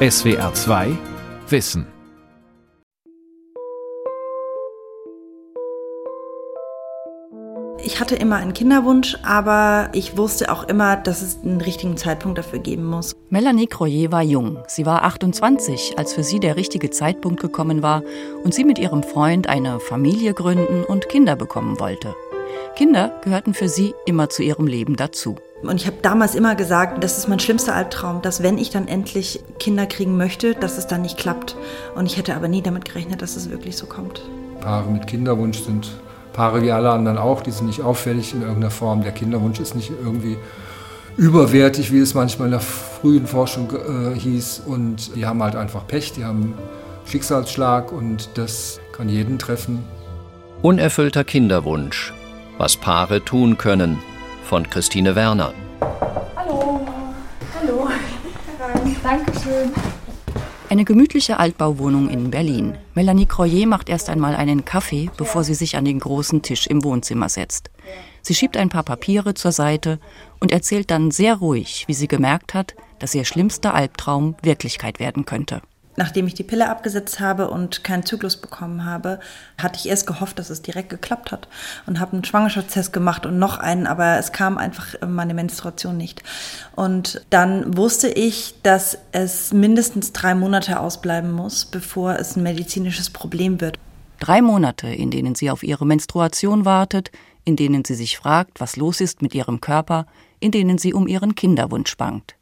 SWR 2 Wissen Ich hatte immer einen Kinderwunsch, aber ich wusste auch immer, dass es einen richtigen Zeitpunkt dafür geben muss. Melanie Croyer war jung. Sie war 28, als für sie der richtige Zeitpunkt gekommen war und sie mit ihrem Freund eine Familie gründen und Kinder bekommen wollte. Kinder gehörten für sie immer zu ihrem Leben dazu. Und ich habe damals immer gesagt, das ist mein schlimmster Albtraum, dass wenn ich dann endlich Kinder kriegen möchte, dass es dann nicht klappt. Und ich hätte aber nie damit gerechnet, dass es wirklich so kommt. Paare mit Kinderwunsch sind Paare wie alle anderen auch, die sind nicht auffällig in irgendeiner Form. Der Kinderwunsch ist nicht irgendwie überwertig, wie es manchmal in der frühen Forschung äh, hieß. Und die haben halt einfach Pech, die haben Schicksalsschlag und das kann jeden treffen. Unerfüllter Kinderwunsch. Was Paare tun können. Von Christine Werner. Hallo. Hallo. Herein. Dankeschön. Eine gemütliche Altbauwohnung in Berlin. Melanie Croyer macht erst einmal einen Kaffee, bevor sie sich an den großen Tisch im Wohnzimmer setzt. Sie schiebt ein paar Papiere zur Seite und erzählt dann sehr ruhig, wie sie gemerkt hat, dass ihr schlimmster Albtraum Wirklichkeit werden könnte nachdem ich die Pille abgesetzt habe und keinen Zyklus bekommen habe, hatte ich erst gehofft, dass es direkt geklappt hat und habe einen Schwangerschaftstest gemacht und noch einen, aber es kam einfach meine Menstruation nicht. Und dann wusste ich, dass es mindestens drei Monate ausbleiben muss, bevor es ein medizinisches Problem wird. Drei Monate, in denen sie auf ihre Menstruation wartet, in denen sie sich fragt, was los ist mit ihrem Körper, in denen sie um ihren Kinderwunsch bangt.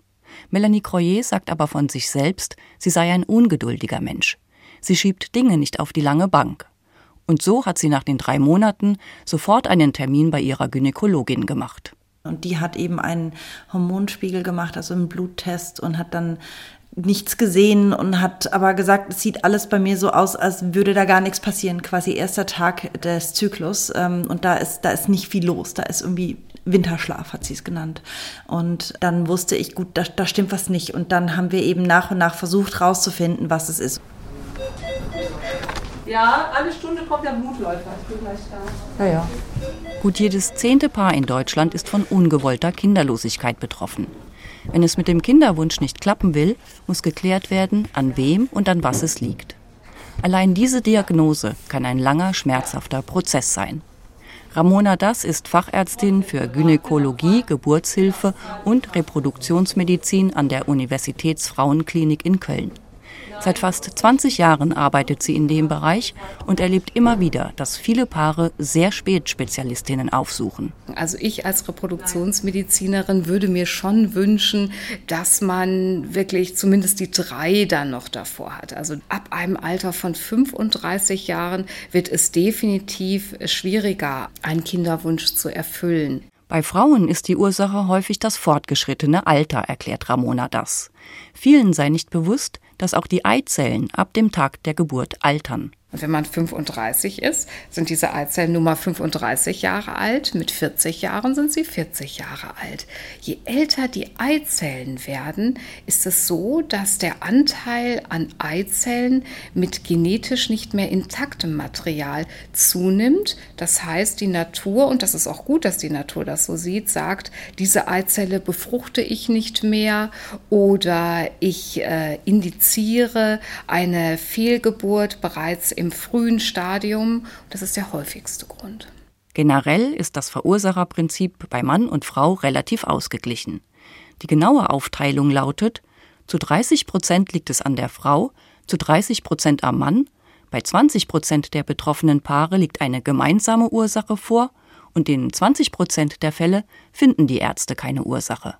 Melanie Croyer sagt aber von sich selbst, sie sei ein ungeduldiger Mensch. Sie schiebt Dinge nicht auf die lange Bank. Und so hat sie nach den drei Monaten sofort einen Termin bei ihrer Gynäkologin gemacht. Und die hat eben einen Hormonspiegel gemacht, also einen Bluttest und hat dann nichts gesehen und hat aber gesagt, es sieht alles bei mir so aus, als würde da gar nichts passieren. Quasi erster Tag des Zyklus ähm, und da ist da ist nicht viel los. Da ist irgendwie Winterschlaf hat sie es genannt. Und dann wusste ich, gut, da, da stimmt was nicht. Und dann haben wir eben nach und nach versucht rauszufinden, was es ist. Ja, alle Stunde kommt der Blutläufer. Ich bin gleich da. Ja, ja. Gut jedes zehnte Paar in Deutschland ist von ungewollter Kinderlosigkeit betroffen. Wenn es mit dem Kinderwunsch nicht klappen will, muss geklärt werden, an wem und an was es liegt. Allein diese Diagnose kann ein langer, schmerzhafter Prozess sein. Ramona Das ist Fachärztin für Gynäkologie, Geburtshilfe und Reproduktionsmedizin an der Universitätsfrauenklinik in Köln. Seit fast 20 Jahren arbeitet sie in dem Bereich und erlebt immer wieder, dass viele Paare sehr spät Spezialistinnen aufsuchen. Also ich als Reproduktionsmedizinerin würde mir schon wünschen, dass man wirklich zumindest die drei dann noch davor hat. Also ab einem Alter von 35 Jahren wird es definitiv schwieriger, einen Kinderwunsch zu erfüllen. Bei Frauen ist die Ursache häufig das fortgeschrittene Alter, erklärt Ramona das. Vielen sei nicht bewusst, dass auch die Eizellen ab dem Tag der Geburt altern. Und wenn man 35 ist, sind diese Eizellen Nummer 35 Jahre alt. Mit 40 Jahren sind sie 40 Jahre alt. Je älter die Eizellen werden, ist es so, dass der Anteil an Eizellen mit genetisch nicht mehr intaktem Material zunimmt. Das heißt, die Natur, und das ist auch gut, dass die Natur das so sieht, sagt, diese Eizelle befruchte ich nicht mehr oder ich äh, indiziere eine Fehlgeburt bereits im frühen Stadium. Das ist der häufigste Grund. Generell ist das Verursacherprinzip bei Mann und Frau relativ ausgeglichen. Die genaue Aufteilung lautet, zu 30 Prozent liegt es an der Frau, zu 30 Prozent am Mann, bei 20 Prozent der betroffenen Paare liegt eine gemeinsame Ursache vor und in 20 Prozent der Fälle finden die Ärzte keine Ursache.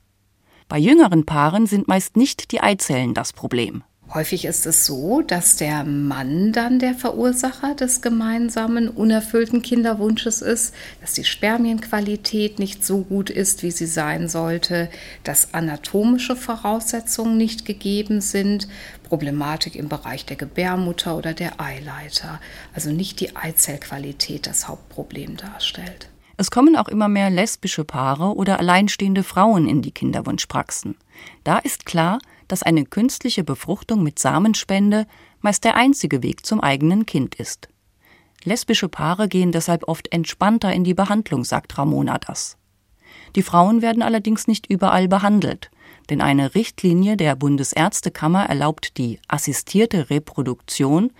Bei jüngeren Paaren sind meist nicht die Eizellen das Problem. Häufig ist es so, dass der Mann dann der Verursacher des gemeinsamen unerfüllten Kinderwunsches ist, dass die Spermienqualität nicht so gut ist, wie sie sein sollte, dass anatomische Voraussetzungen nicht gegeben sind, Problematik im Bereich der Gebärmutter oder der Eileiter, also nicht die Eizellqualität das Hauptproblem darstellt. Es kommen auch immer mehr lesbische Paare oder alleinstehende Frauen in die Kinderwunschpraxen. Da ist klar, dass eine künstliche Befruchtung mit Samenspende meist der einzige Weg zum eigenen Kind ist. Lesbische Paare gehen deshalb oft entspannter in die Behandlung, sagt Ramona das. Die Frauen werden allerdings nicht überall behandelt. Denn eine Richtlinie der Bundesärztekammer erlaubt die assistierte Reproduktion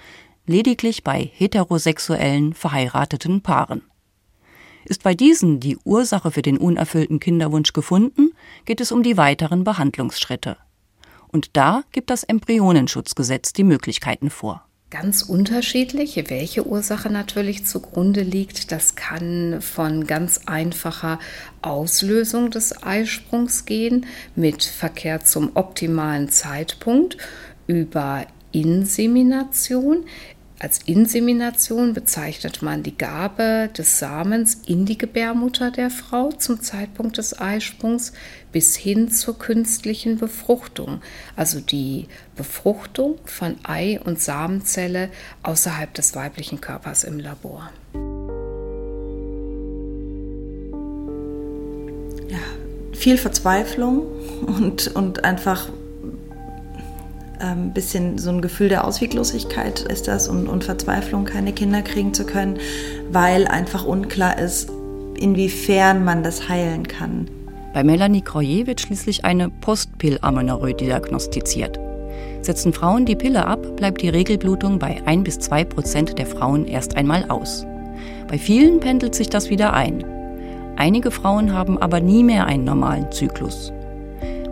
lediglich bei heterosexuellen verheirateten Paaren. Ist bei diesen die Ursache für den unerfüllten Kinderwunsch gefunden, geht es um die weiteren Behandlungsschritte. Und da gibt das Embryonenschutzgesetz die Möglichkeiten vor. Ganz unterschiedlich, welche Ursache natürlich zugrunde liegt. Das kann von ganz einfacher Auslösung des Eisprungs gehen, mit Verkehr zum optimalen Zeitpunkt, über Insemination als Insemination bezeichnet man die Gabe des Samens in die Gebärmutter der Frau zum Zeitpunkt des Eisprungs bis hin zur künstlichen Befruchtung, also die Befruchtung von Ei- und Samenzelle außerhalb des weiblichen Körpers im Labor. Ja, viel Verzweiflung und, und einfach ein ähm, bisschen so ein Gefühl der Ausweglosigkeit ist das und, und Verzweiflung, keine Kinder kriegen zu können, weil einfach unklar ist, inwiefern man das heilen kann. Bei Melanie Croyer wird schließlich eine Postpillamenorrhoe diagnostiziert. Setzen Frauen die Pille ab, bleibt die Regelblutung bei 1 bis 2 Prozent der Frauen erst einmal aus. Bei vielen pendelt sich das wieder ein. Einige Frauen haben aber nie mehr einen normalen Zyklus.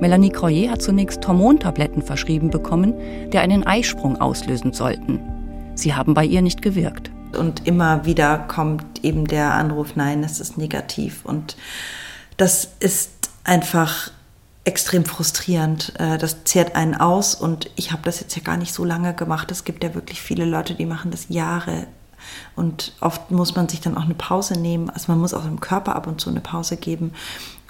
Melanie Croyer hat zunächst Hormontabletten verschrieben bekommen, die einen Eisprung auslösen sollten. Sie haben bei ihr nicht gewirkt. Und immer wieder kommt eben der Anruf, nein, es ist negativ. Und das ist einfach extrem frustrierend. Äh, das zehrt einen aus und ich habe das jetzt ja gar nicht so lange gemacht. Es gibt ja wirklich viele Leute, die machen das Jahre. Und oft muss man sich dann auch eine Pause nehmen. Also man muss auch dem Körper ab und zu eine Pause geben.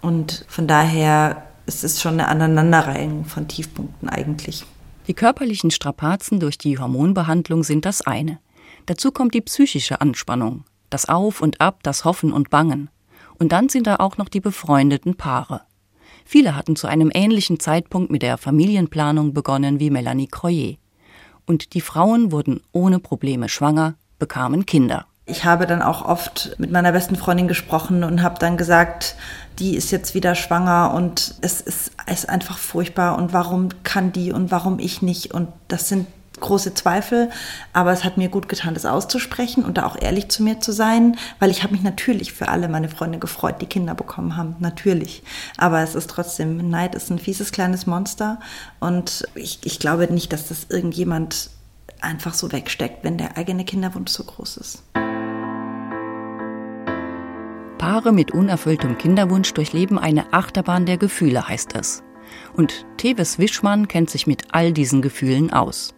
Und von daher es ist schon eine Aneinanderreihung von Tiefpunkten eigentlich. Die körperlichen Strapazen durch die Hormonbehandlung sind das eine. Dazu kommt die psychische Anspannung, das Auf und Ab, das Hoffen und Bangen. Und dann sind da auch noch die befreundeten Paare. Viele hatten zu einem ähnlichen Zeitpunkt mit der Familienplanung begonnen wie Melanie Croyer. Und die Frauen wurden ohne Probleme schwanger, bekamen Kinder. Ich habe dann auch oft mit meiner besten Freundin gesprochen und habe dann gesagt, die ist jetzt wieder schwanger und es ist, ist einfach furchtbar und warum kann die und warum ich nicht und das sind große Zweifel, aber es hat mir gut getan, das auszusprechen und da auch ehrlich zu mir zu sein, weil ich habe mich natürlich für alle meine Freunde gefreut, die Kinder bekommen haben, natürlich. Aber es ist trotzdem, Neid ist ein fieses kleines Monster und ich, ich glaube nicht, dass das irgendjemand einfach so wegsteckt, wenn der eigene Kinderwunsch so groß ist. Paare mit unerfülltem Kinderwunsch durchleben eine Achterbahn der Gefühle, heißt es. Und Teves Wischmann kennt sich mit all diesen Gefühlen aus.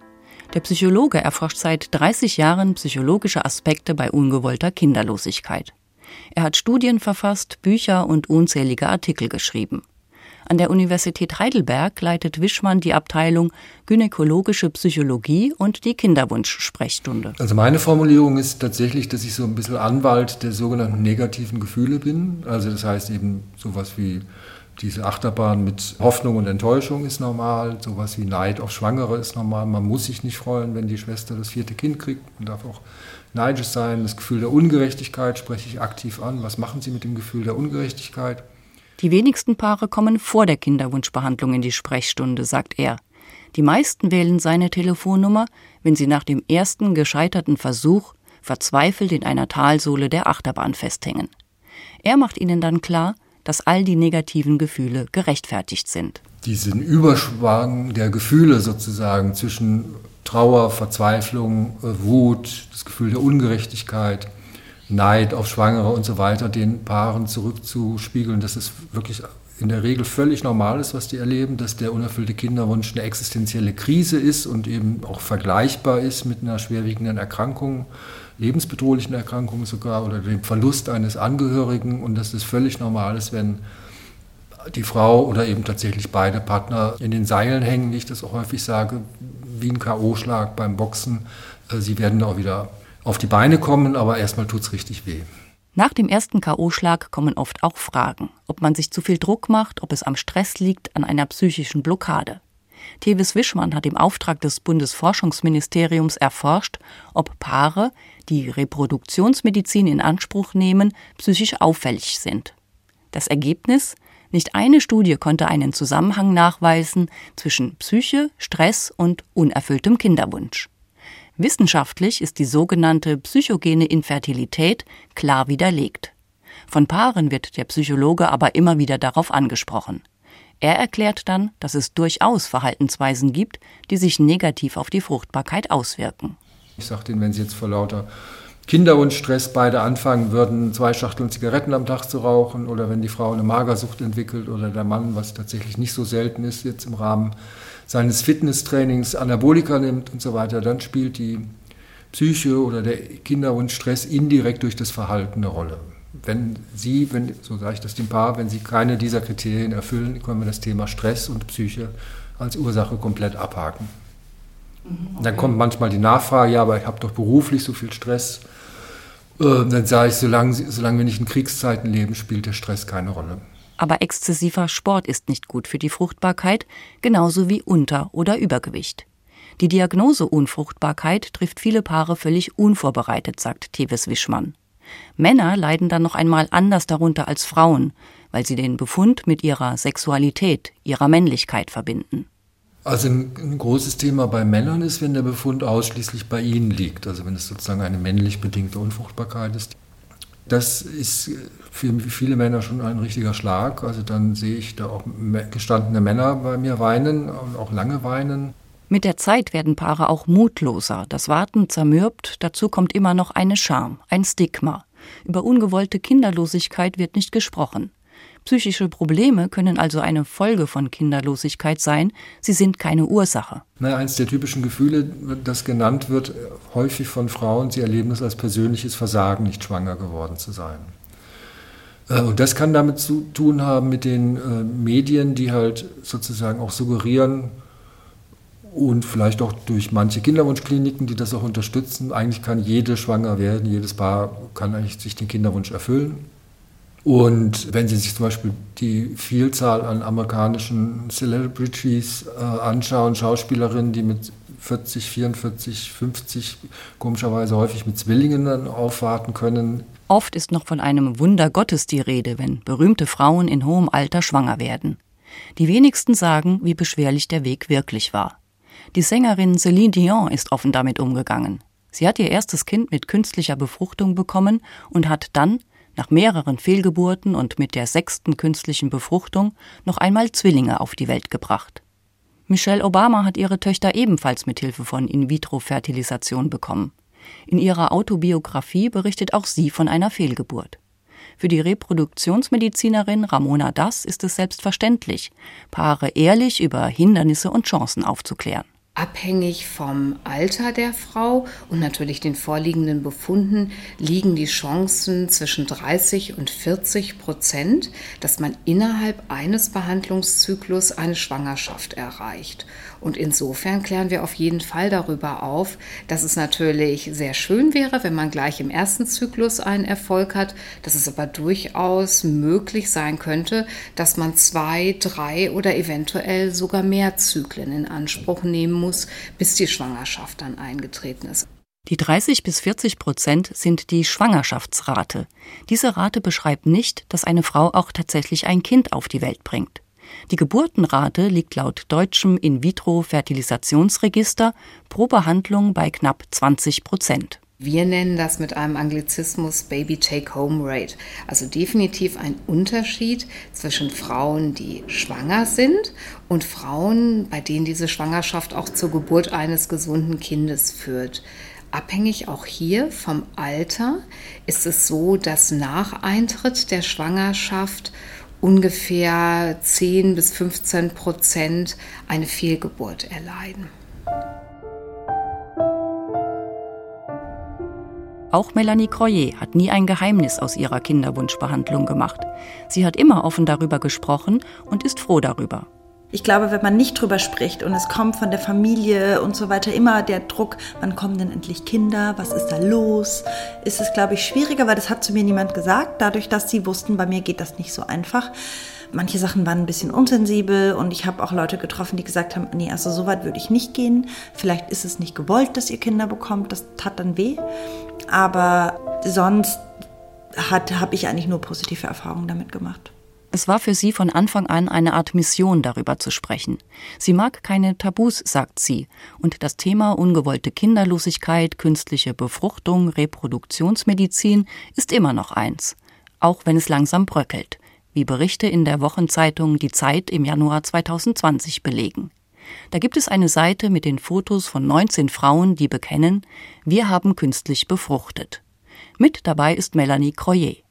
Der Psychologe erforscht seit 30 Jahren psychologische Aspekte bei ungewollter Kinderlosigkeit. Er hat Studien verfasst, Bücher und unzählige Artikel geschrieben. An der Universität Heidelberg leitet Wischmann die Abteilung Gynäkologische Psychologie und die Kinderwunsch-Sprechstunde. Also meine Formulierung ist tatsächlich, dass ich so ein bisschen Anwalt der sogenannten negativen Gefühle bin. Also das heißt eben sowas wie diese Achterbahn mit Hoffnung und Enttäuschung ist normal, sowas wie Neid auf Schwangere ist normal. Man muss sich nicht freuen, wenn die Schwester das vierte Kind kriegt. Man darf auch neidisch sein. Das Gefühl der Ungerechtigkeit spreche ich aktiv an. Was machen Sie mit dem Gefühl der Ungerechtigkeit? Die wenigsten Paare kommen vor der Kinderwunschbehandlung in die Sprechstunde, sagt er. Die meisten wählen seine Telefonnummer, wenn sie nach dem ersten gescheiterten Versuch verzweifelt in einer Talsohle der Achterbahn festhängen. Er macht ihnen dann klar, dass all die negativen Gefühle gerechtfertigt sind. Diesen Überschwang der Gefühle sozusagen zwischen Trauer, Verzweiflung, äh, Wut, das Gefühl der Ungerechtigkeit, Neid auf Schwangere und so weiter den Paaren zurückzuspiegeln, dass es wirklich in der Regel völlig normal ist, was die erleben, dass der unerfüllte Kinderwunsch eine existenzielle Krise ist und eben auch vergleichbar ist mit einer schwerwiegenden Erkrankung, lebensbedrohlichen Erkrankung sogar oder dem Verlust eines Angehörigen und dass es völlig normal ist, wenn die Frau oder eben tatsächlich beide Partner in den Seilen hängen, wie ich das auch häufig sage, wie ein K.O.-Schlag beim Boxen. Äh, sie werden auch wieder auf die Beine kommen, aber erstmal tut es richtig weh. Nach dem ersten K.O.-Schlag kommen oft auch Fragen, ob man sich zu viel Druck macht, ob es am Stress liegt, an einer psychischen Blockade. Tevis Wischmann hat im Auftrag des Bundesforschungsministeriums erforscht, ob Paare, die Reproduktionsmedizin in Anspruch nehmen, psychisch auffällig sind. Das Ergebnis? Nicht eine Studie konnte einen Zusammenhang nachweisen zwischen Psyche, Stress und unerfülltem Kinderwunsch. Wissenschaftlich ist die sogenannte psychogene Infertilität klar widerlegt. Von Paaren wird der Psychologe aber immer wieder darauf angesprochen. Er erklärt dann, dass es durchaus Verhaltensweisen gibt, die sich negativ auf die Fruchtbarkeit auswirken. Ich sage denen, wenn sie jetzt vor lauter Kinderwunschstress beide anfangen würden, zwei Schachteln Zigaretten am Tag zu rauchen oder wenn die Frau eine Magersucht entwickelt oder der Mann, was tatsächlich nicht so selten ist, jetzt im Rahmen seines Fitnesstrainings Anabolika nimmt und so weiter, dann spielt die Psyche oder der Kinderwunschstress indirekt durch das Verhalten eine Rolle. Wenn Sie, wenn, so sage ich das dem Paar, wenn Sie keine dieser Kriterien erfüllen, können wir das Thema Stress und Psyche als Ursache komplett abhaken. Mhm, okay. Dann kommt manchmal die Nachfrage, ja, aber ich habe doch beruflich so viel Stress. Äh, dann sage ich, solange, solange wir nicht in Kriegszeiten leben, spielt der Stress keine Rolle. Aber exzessiver Sport ist nicht gut für die Fruchtbarkeit, genauso wie Unter- oder Übergewicht. Die Diagnose Unfruchtbarkeit trifft viele Paare völlig unvorbereitet, sagt Tevis Wischmann. Männer leiden dann noch einmal anders darunter als Frauen, weil sie den Befund mit ihrer Sexualität, ihrer Männlichkeit verbinden. Also ein, großes Thema bei Männern ist, wenn der Befund ausschließlich bei ihnen liegt, also wenn es sozusagen eine männlich bedingte Unfruchtbarkeit ist. Das ist für viele Männer schon ein richtiger Schlag. Also dann sehe ich da auch gestandene Männer bei mir weinen und auch lange weinen. Mit der Zeit werden Paare auch mutloser, das Warten zermürbt, dazu kommt immer noch eine Scham, ein Stigma. Über ungewollte Kinderlosigkeit wird nicht gesprochen. Psychische Probleme können also eine Folge von Kinderlosigkeit sein, sie sind keine Ursache. Na, eins der typischen Gefühle, das genannt wird, häufig von Frauen, sie erleben es als persönliches Versagen, nicht schwanger geworden zu sein. Äh, und das kann damit zu tun haben mit den äh, Medien, die halt sozusagen auch suggerieren, und vielleicht auch durch manche Kinderwunschkliniken, die das auch unterstützen. Eigentlich kann jede schwanger werden, jedes Paar kann eigentlich sich den Kinderwunsch erfüllen. Und wenn Sie sich zum Beispiel die Vielzahl an amerikanischen Celebrities äh, anschauen, Schauspielerinnen, die mit 40, 44, 50 komischerweise häufig mit Zwillingen dann aufwarten können. Oft ist noch von einem Wunder Gottes die Rede, wenn berühmte Frauen in hohem Alter schwanger werden. Die wenigsten sagen, wie beschwerlich der Weg wirklich war. Die Sängerin Celine Dion ist offen damit umgegangen. Sie hat ihr erstes Kind mit künstlicher Befruchtung bekommen und hat dann, nach mehreren Fehlgeburten und mit der sechsten künstlichen Befruchtung, noch einmal Zwillinge auf die Welt gebracht. Michelle Obama hat ihre Töchter ebenfalls mit Hilfe von In-vitro-Fertilisation bekommen. In ihrer Autobiografie berichtet auch sie von einer Fehlgeburt. Für die Reproduktionsmedizinerin Ramona Das ist es selbstverständlich, Paare ehrlich über Hindernisse und Chancen aufzuklären abhängig vom Alter der Frau und natürlich den vorliegenden Befunden liegen die Chancen zwischen 30 und 40 Prozent, dass man innerhalb eines Behandlungszyklus eine Schwangerschaft erreicht. Und insofern klären wir auf jeden Fall darüber auf, dass es natürlich sehr schön wäre, wenn man gleich im ersten Zyklus einen Erfolg hat, dass es aber durchaus möglich sein könnte, dass man zwei, drei oder eventuell sogar mehr Zyklen in Anspruch nehmen muss, bis die Schwangerschaft dann eingetreten ist. Die 30 bis 40 Prozent sind die Schwangerschaftsrate. Diese Rate beschreibt nicht, dass eine Frau auch tatsächlich ein Kind auf die Welt bringt. Die Geburtenrate liegt laut deutschem In-vitro-Fertilisationsregister pro Behandlung bei knapp 20 Prozent. Wir nennen das mit einem Anglizismus Baby Take-Home Rate. Also definitiv ein Unterschied zwischen Frauen, die schwanger sind und Frauen, bei denen diese Schwangerschaft auch zur Geburt eines gesunden Kindes führt. Abhängig auch hier vom Alter ist es so, dass nach Eintritt der Schwangerschaft ungefähr 10 bis 15 Prozent eine Fehlgeburt erleiden. Auch Melanie Croyer hat nie ein Geheimnis aus ihrer Kinderwunschbehandlung gemacht. Sie hat immer offen darüber gesprochen und ist froh darüber. Ich glaube, wenn man nicht drüber spricht und es kommt von der Familie und so weiter immer der Druck, wann kommen denn endlich Kinder, was ist da los, ist es, glaube ich, schwieriger, weil das hat zu mir niemand gesagt. Dadurch, dass sie wussten, bei mir geht das nicht so einfach. Manche Sachen waren ein bisschen unsensibel und ich habe auch Leute getroffen, die gesagt haben, nee, also so weit würde ich nicht gehen. Vielleicht ist es nicht gewollt, dass ihr Kinder bekommt, das tat dann weh. Aber sonst habe ich eigentlich nur positive Erfahrungen damit gemacht. Es war für sie von Anfang an eine Art Mission, darüber zu sprechen. Sie mag keine Tabus, sagt sie, und das Thema ungewollte Kinderlosigkeit, künstliche Befruchtung, Reproduktionsmedizin ist immer noch eins, auch wenn es langsam bröckelt, wie Berichte in der Wochenzeitung Die Zeit im Januar 2020 belegen. Da gibt es eine Seite mit den Fotos von 19 Frauen, die bekennen, wir haben künstlich befruchtet. Mit dabei ist Melanie Croyer.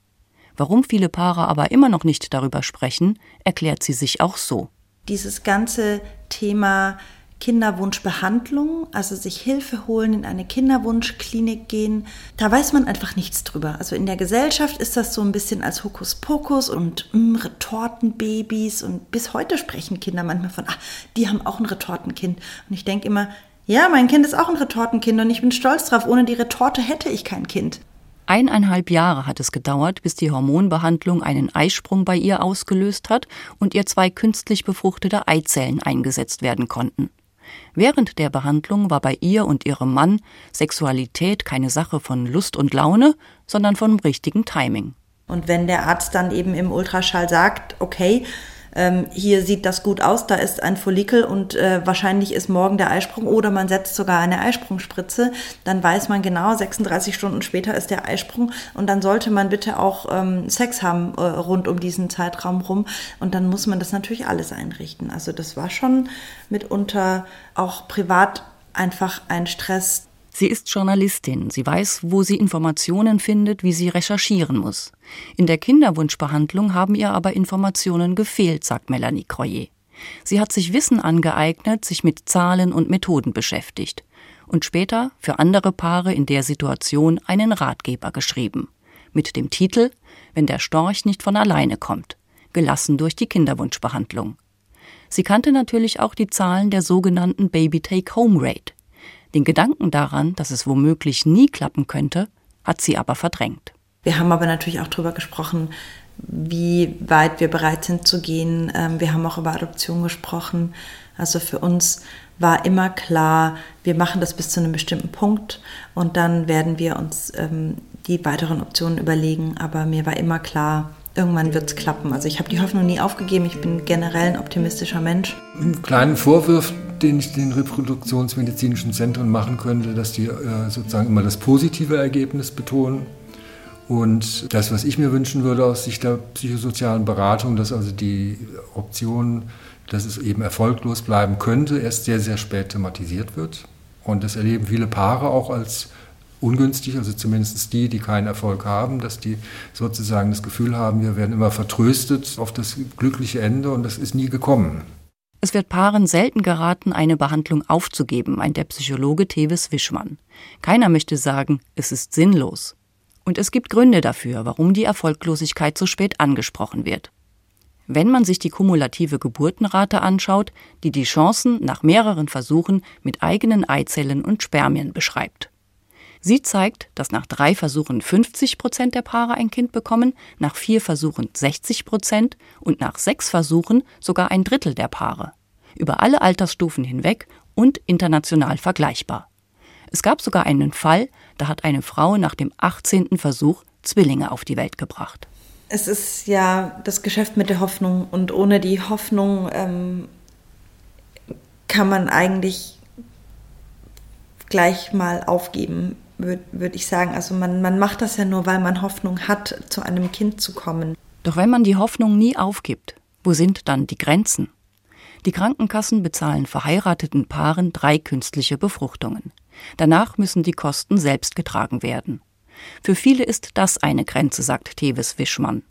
Warum viele Paare aber immer noch nicht darüber sprechen, erklärt sie sich auch so. Dieses ganze Thema Kinderwunschbehandlung, also sich Hilfe holen, in eine Kinderwunschklinik gehen, da weiß man einfach nichts drüber. Also in der Gesellschaft ist das so ein bisschen als Hokuspokus und mm, Retortenbabys und bis heute sprechen Kinder manchmal von, ah, die haben auch ein Retortenkind. Und ich denke immer, ja, mein Kind ist auch ein Retortenkind und ich bin stolz drauf, ohne die Retorte hätte ich kein Kind. Eineinhalb Jahre hat es gedauert, bis die Hormonbehandlung einen Eisprung bei ihr ausgelöst hat und ihr zwei künstlich befruchtete Eizellen eingesetzt werden konnten. Während der Behandlung war bei ihr und ihrem Mann Sexualität keine Sache von Lust und Laune, sondern von richtigem Timing. Und wenn der Arzt dann eben im Ultraschall sagt, okay, ähm, hier sieht das gut aus, da ist ein Follikel und äh, wahrscheinlich ist morgen der Eisprung oder man setzt sogar eine Eisprungspritze, dann weiß man genau, 36 Stunden später ist der Eisprung und dann sollte man bitte auch ähm, Sex haben äh, rund um diesen Zeitraum rum und dann muss man das natürlich alles einrichten. Also das war schon mitunter auch privat einfach ein Stress, Sie ist Journalistin. Sie weiß, wo sie Informationen findet, wie sie recherchieren muss. In der Kinderwunschbehandlung haben ihr aber Informationen gefehlt, sagt Melanie Croyer. Sie hat sich Wissen angeeignet, sich mit Zahlen und Methoden beschäftigt und später für andere Paare in der Situation einen Ratgeber geschrieben. Mit dem Titel Wenn der Storch nicht von alleine kommt. Gelassen durch die Kinderwunschbehandlung. Sie kannte natürlich auch die Zahlen der sogenannten Baby Take Home Rate. Den Gedanken daran, dass es womöglich nie klappen könnte, hat sie aber verdrängt. Wir haben aber natürlich auch darüber gesprochen, wie weit wir bereit sind zu gehen. Ähm, wir haben auch über Adoption gesprochen. Also für uns war immer klar, wir machen das bis zu einem bestimmten Punkt und dann werden wir uns ähm, die weiteren Optionen überlegen. Aber mir war immer klar, irgendwann wird es klappen. Also ich habe die Hoffnung nie aufgegeben. Ich bin generell ein optimistischer Mensch. Einen kleinen Vorwurf, den ich den reproduktionsmedizinischen Zentren machen könnte, dass die äh, sozusagen immer das positive Ergebnis betonen. Und das, was ich mir wünschen würde aus Sicht der psychosozialen Beratung, dass also die Option, dass es eben erfolglos bleiben könnte, erst sehr, sehr spät thematisiert wird. Und das erleben viele Paare auch als ungünstig, also zumindest die, die keinen Erfolg haben, dass die sozusagen das Gefühl haben, wir werden immer vertröstet auf das glückliche Ende und das ist nie gekommen. Es wird Paaren selten geraten, eine Behandlung aufzugeben, meint der Psychologe Tevis Wischmann. Keiner möchte sagen, es ist sinnlos. Und es gibt Gründe dafür, warum die Erfolglosigkeit so spät angesprochen wird. Wenn man sich die kumulative Geburtenrate anschaut, die die Chancen nach mehreren Versuchen mit eigenen Eizellen und Spermien beschreibt. Sie zeigt, dass nach drei Versuchen 50 Prozent der Paare ein Kind bekommen, nach vier Versuchen 60 Prozent und nach sechs Versuchen sogar ein Drittel der Paare. Über alle Altersstufen hinweg und international vergleichbar. Es gab sogar einen Fall, da hat eine Frau nach dem 18. Versuch Zwillinge auf die Welt gebracht. Es ist ja das Geschäft mit der Hoffnung und ohne die Hoffnung ähm, kann man eigentlich gleich mal aufgeben würde würd ich sagen. Also man, man macht das ja nur, weil man Hoffnung hat, zu einem Kind zu kommen. Doch wenn man die Hoffnung nie aufgibt, wo sind dann die Grenzen? Die Krankenkassen bezahlen verheirateten Paaren drei künstliche Befruchtungen. Danach müssen die Kosten selbst getragen werden. Für viele ist das eine Grenze, sagt Tevis Wischmann.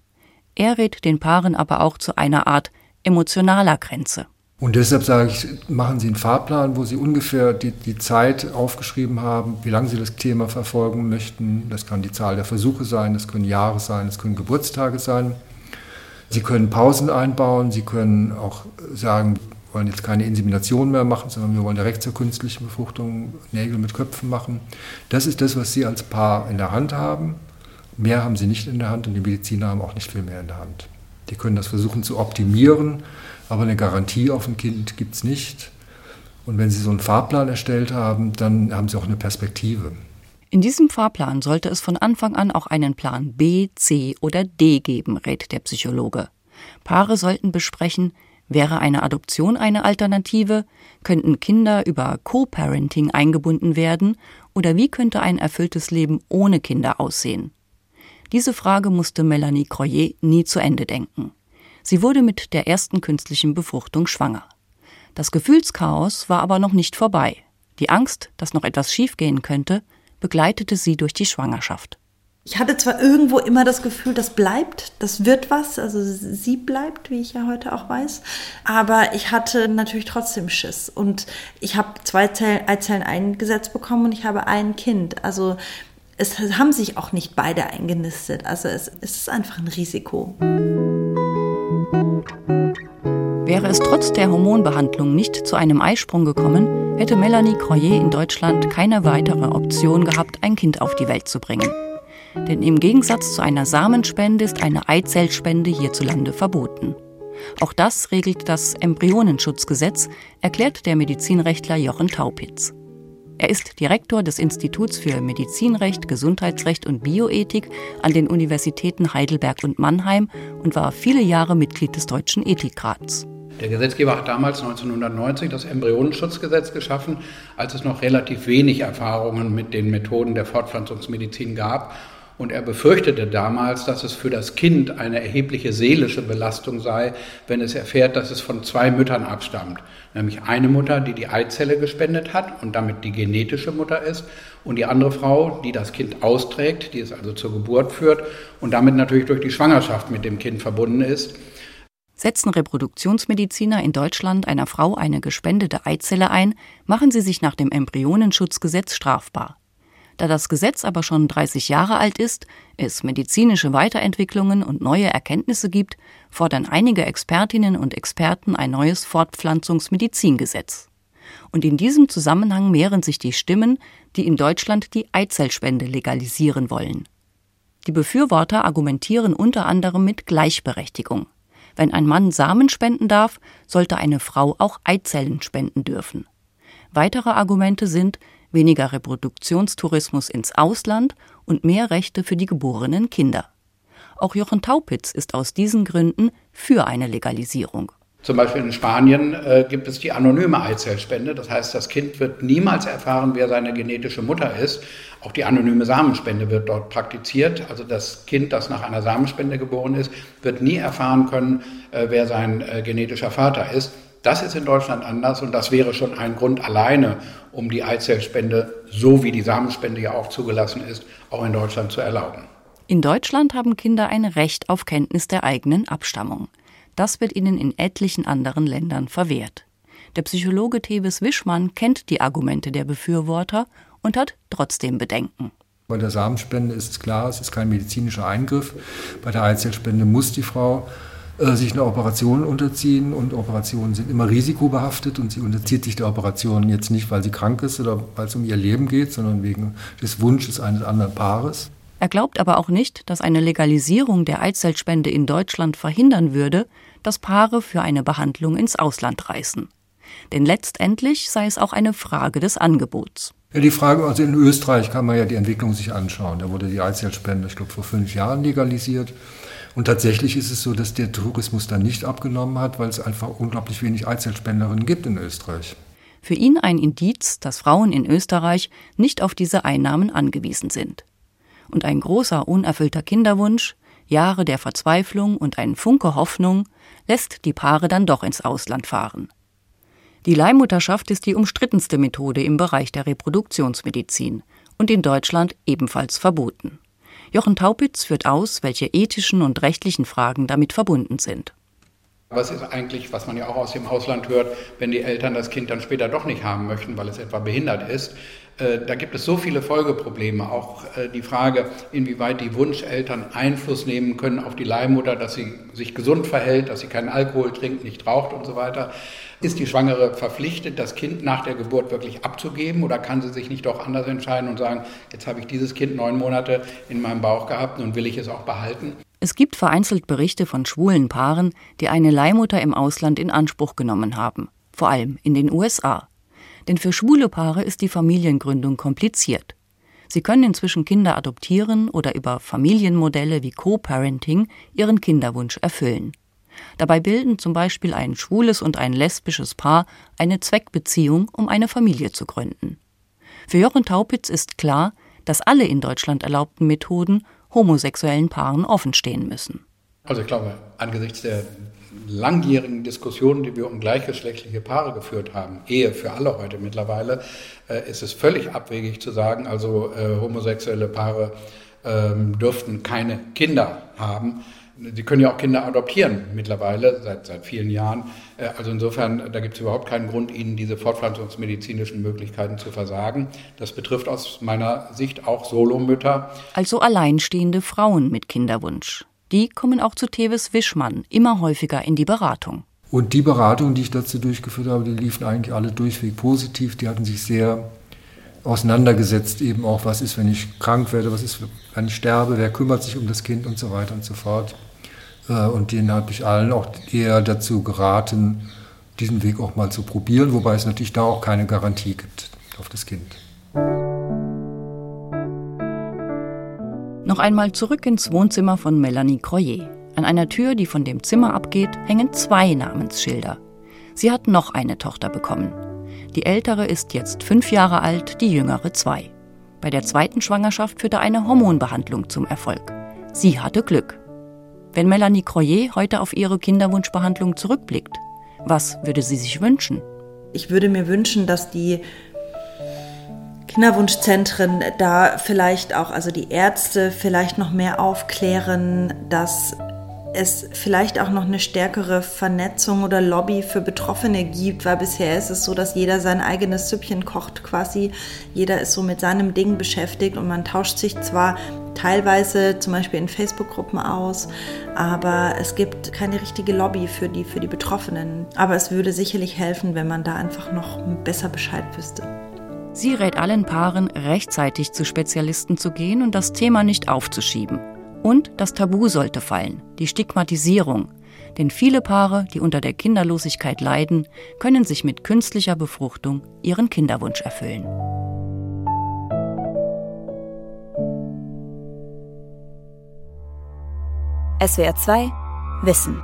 Er rät den Paaren aber auch zu einer Art emotionaler Grenze. Und deshalb sage ich, machen Sie einen Fahrplan, wo Sie ungefähr die, die Zeit aufgeschrieben haben, wie lange Sie das Thema verfolgen möchten. Das kann die Zahl der Versuche sein, das können Jahre sein, das können Geburtstage sein. Sie können Pausen einbauen, Sie können auch sagen, wir wollen jetzt keine Insemination mehr machen, sondern wir wollen direkt zur künstlichen Befruchtung Nägel mit Köpfen machen. Das ist das, was Sie als Paar in der Hand haben. Mehr haben Sie nicht in der Hand und die Mediziner haben auch nicht viel mehr in der Hand. Die können das versuchen zu optimieren aber eine Garantie auf ein Kind gibt es nicht. Und wenn Sie so einen Fahrplan erstellt haben, dann haben Sie auch eine Perspektive. In diesem Fahrplan sollte es von Anfang an auch einen Plan B, C oder D geben, rät der Psychologe. Paare sollten besprechen, wäre eine Adoption eine Alternative, könnten Kinder über Co-Parenting eingebunden werden oder wie könnte ein erfülltes Leben ohne Kinder aussehen? Diese Frage musste Melanie Croyer nie zu Ende denken. Sie wurde mit der ersten künstlichen Befruchtung schwanger. Das Gefühlschaos war aber noch nicht vorbei. Die Angst, dass noch etwas schiefgehen könnte, begleitete sie durch die Schwangerschaft. Ich hatte zwar irgendwo immer das Gefühl, das bleibt, das wird was, also sie bleibt, wie ich ja heute auch weiß, aber ich hatte natürlich trotzdem Schiss und ich habe zwei Zellen, Eizellen eingesetzt bekommen und ich habe ein Kind. Also es haben sich auch nicht beide eingenistet, also es, es ist einfach ein Risiko. Wäre es trotz der Hormonbehandlung nicht zu einem Eisprung gekommen, hätte Melanie Croyer in Deutschland keine weitere Option gehabt, ein Kind auf die Welt zu bringen. Denn im Gegensatz zu einer Samenspende ist eine Eizellspende hierzulande verboten. Auch das regelt das Embryonenschutzgesetz, erklärt der Medizinrechtler Jochen Taupitz. Er ist Direktor des Instituts für Medizinrecht, Gesundheitsrecht und Bioethik an den Universitäten Heidelberg und Mannheim und war viele Jahre Mitglied des Deutschen Ethikrats. Der Gesetzgeber hat damals 1990 das Embryonenschutzgesetz geschaffen, als es noch relativ wenig Erfahrungen mit den Methoden der Fortpflanzungsmedizin gab und er befürchtete damals, dass es für das Kind eine erhebliche seelische Belastung sei, wenn es erfährt, dass es von zwei Müttern abstammt. Nämlich eine Mutter, die die Eizelle gespendet hat und damit die genetische Mutter ist, und die andere Frau, die das Kind austrägt, die es also zur Geburt führt und damit natürlich durch die Schwangerschaft mit dem Kind verbunden ist. Setzen Reproduktionsmediziner in Deutschland einer Frau eine gespendete Eizelle ein, machen sie sich nach dem Embryonenschutzgesetz strafbar. Da das Gesetz aber schon 30 Jahre alt ist, es medizinische Weiterentwicklungen und neue Erkenntnisse gibt, fordern einige Expertinnen und Experten ein neues Fortpflanzungsmedizingesetz. Und in diesem Zusammenhang mehren sich die Stimmen, die in Deutschland die Eizellspende legalisieren wollen. Die Befürworter argumentieren unter anderem mit Gleichberechtigung. Wenn ein Mann Samen spenden darf, sollte eine Frau auch Eizellen spenden dürfen. Weitere Argumente sind, weniger Reproduktionstourismus ins Ausland und mehr Rechte für die geborenen Kinder. Auch Jochen Taupitz ist aus diesen Gründen für eine Legalisierung. Zum Beispiel in Spanien äh, gibt es die anonyme Eizellspende. Das heißt, das Kind wird niemals erfahren, wer seine genetische Mutter ist. Auch die anonyme Samenspende wird dort praktiziert. Also das Kind, das nach einer Samenspende geboren ist, wird nie erfahren können, äh, wer sein äh, genetischer Vater ist. Das ist in Deutschland anders und das wäre schon ein Grund alleine, um die Eizellspende, so wie die Samenspende ja auch zugelassen ist, auch in Deutschland zu erlauben. In Deutschland haben Kinder ein Recht auf Kenntnis der eigenen Abstammung. Das wird ihnen in etlichen anderen Ländern verwehrt. Der Psychologe Tevis Wischmann kennt die Argumente der Befürworter und hat trotzdem Bedenken. Bei der Samenspende ist es klar, es ist kein medizinischer Eingriff. Bei der Eizellspende muss die Frau äh, sich einer Operation unterziehen und Operationen sind immer risikobehaftet und sie unterzieht sich der Operation jetzt nicht, weil sie krank ist oder weil es um ihr Leben geht, sondern wegen des Wunsches eines anderen Paares. Er glaubt aber auch nicht, dass eine Legalisierung der Eizellspende in Deutschland verhindern würde, dass Paare für eine Behandlung ins Ausland reisen. Denn letztendlich sei es auch eine Frage des Angebots. Ja, die Frage, also in Österreich kann man ja die Entwicklung sich anschauen. Da wurde die Eizellspende, ich glaube, vor fünf Jahren legalisiert. Und tatsächlich ist es so, dass der Tourismus dann nicht abgenommen hat, weil es einfach unglaublich wenig Eizellspenderinnen gibt in Österreich. Für ihn ein Indiz, dass Frauen in Österreich nicht auf diese Einnahmen angewiesen sind. Und ein großer unerfüllter Kinderwunsch, Jahre der Verzweiflung und ein Funke Hoffnung lässt die Paare dann doch ins Ausland fahren. Die Leihmutterschaft ist die umstrittenste Methode im Bereich der Reproduktionsmedizin und in Deutschland ebenfalls verboten. Jochen Taupitz führt aus, welche ethischen und rechtlichen Fragen damit verbunden sind. Was ist eigentlich, was man ja auch aus dem Ausland hört, wenn die Eltern das Kind dann später doch nicht haben möchten, weil es etwa behindert ist? Äh, da gibt es so viele Folgeprobleme. Auch äh, die Frage, inwieweit die Wunscheltern Einfluss nehmen können auf die Leihmutter, dass sie sich gesund verhält, dass sie keinen Alkohol trinkt, nicht raucht und so weiter. Ist die Schwangere verpflichtet, das Kind nach der Geburt wirklich abzugeben oder kann sie sich nicht doch anders entscheiden und sagen, jetzt habe ich dieses Kind neun Monate in meinem Bauch gehabt und will ich es auch behalten? Es gibt vereinzelt Berichte von schwulen Paaren, die eine Leihmutter im Ausland in Anspruch genommen haben, vor allem in den USA. Denn für schwule Paare ist die Familiengründung kompliziert. Sie können inzwischen Kinder adoptieren oder über Familienmodelle wie Co-Parenting ihren Kinderwunsch erfüllen. Dabei bilden zum Beispiel ein schwules und ein lesbisches Paar eine Zweckbeziehung, um eine Familie zu gründen. Für Jochen Taupitz ist klar, dass alle in Deutschland erlaubten Methoden homosexuellen Paaren offenstehen müssen. Also ich glaube, angesichts der langjährigen Diskussionen, die wir um gleichgeschlechtliche Paare geführt haben, Ehe für alle heute mittlerweile, äh, ist es völlig abwegig zu sagen, also äh, homosexuelle Paare ähm, dürften keine Kinder haben. Sie können ja auch Kinder adoptieren mittlerweile, seit, seit vielen Jahren. Äh, also insofern, da gibt es überhaupt keinen Grund, Ihnen diese fortpflanzungsmedizinischen Möglichkeiten zu versagen. Das betrifft aus meiner Sicht auch Solomütter. Also alleinstehende Frauen mit Kinderwunsch. Die kommen auch zu Tevis Wischmann immer häufiger in die Beratung. Und die Beratungen, die ich dazu durchgeführt habe, die liefen eigentlich alle durchweg positiv. Die hatten sich sehr auseinandergesetzt, eben auch, was ist, wenn ich krank werde, was ist, wenn ich sterbe, wer kümmert sich um das Kind und so weiter und so fort. Äh, und denen habe ich allen auch eher dazu geraten, diesen Weg auch mal zu probieren, wobei es natürlich da auch keine Garantie gibt auf das Kind. Noch einmal zurück ins Wohnzimmer von Melanie Croyer. An einer Tür, die von dem Zimmer abgeht, hängen zwei Namensschilder. Sie hat noch eine Tochter bekommen. Die ältere ist jetzt fünf Jahre alt, die jüngere zwei. Bei der zweiten Schwangerschaft führte eine Hormonbehandlung zum Erfolg. Sie hatte Glück. Wenn Melanie Croyer heute auf ihre Kinderwunschbehandlung zurückblickt, was würde sie sich wünschen? Ich würde mir wünschen, dass die Kinderwunschzentren da vielleicht auch, also die Ärzte vielleicht noch mehr aufklären, dass es vielleicht auch noch eine stärkere Vernetzung oder Lobby für Betroffene gibt, weil bisher ist es so, dass jeder sein eigenes Süppchen kocht quasi. Jeder ist so mit seinem Ding beschäftigt und man tauscht sich zwar teilweise zum Beispiel in Facebook-Gruppen aus, aber es gibt keine richtige Lobby für die, für die Betroffenen. Aber es würde sicherlich helfen, wenn man da einfach noch besser Bescheid wüsste. Sie rät allen Paaren, rechtzeitig zu Spezialisten zu gehen und das Thema nicht aufzuschieben. Und das Tabu sollte fallen, die Stigmatisierung. Denn viele Paare, die unter der Kinderlosigkeit leiden, können sich mit künstlicher Befruchtung ihren Kinderwunsch erfüllen. SWR 2 Wissen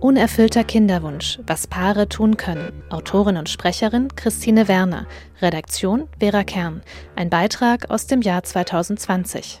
Unerfüllter Kinderwunsch, was Paare tun können. Autorin und Sprecherin Christine Werner. Redaktion Vera Kern. Ein Beitrag aus dem Jahr 2020.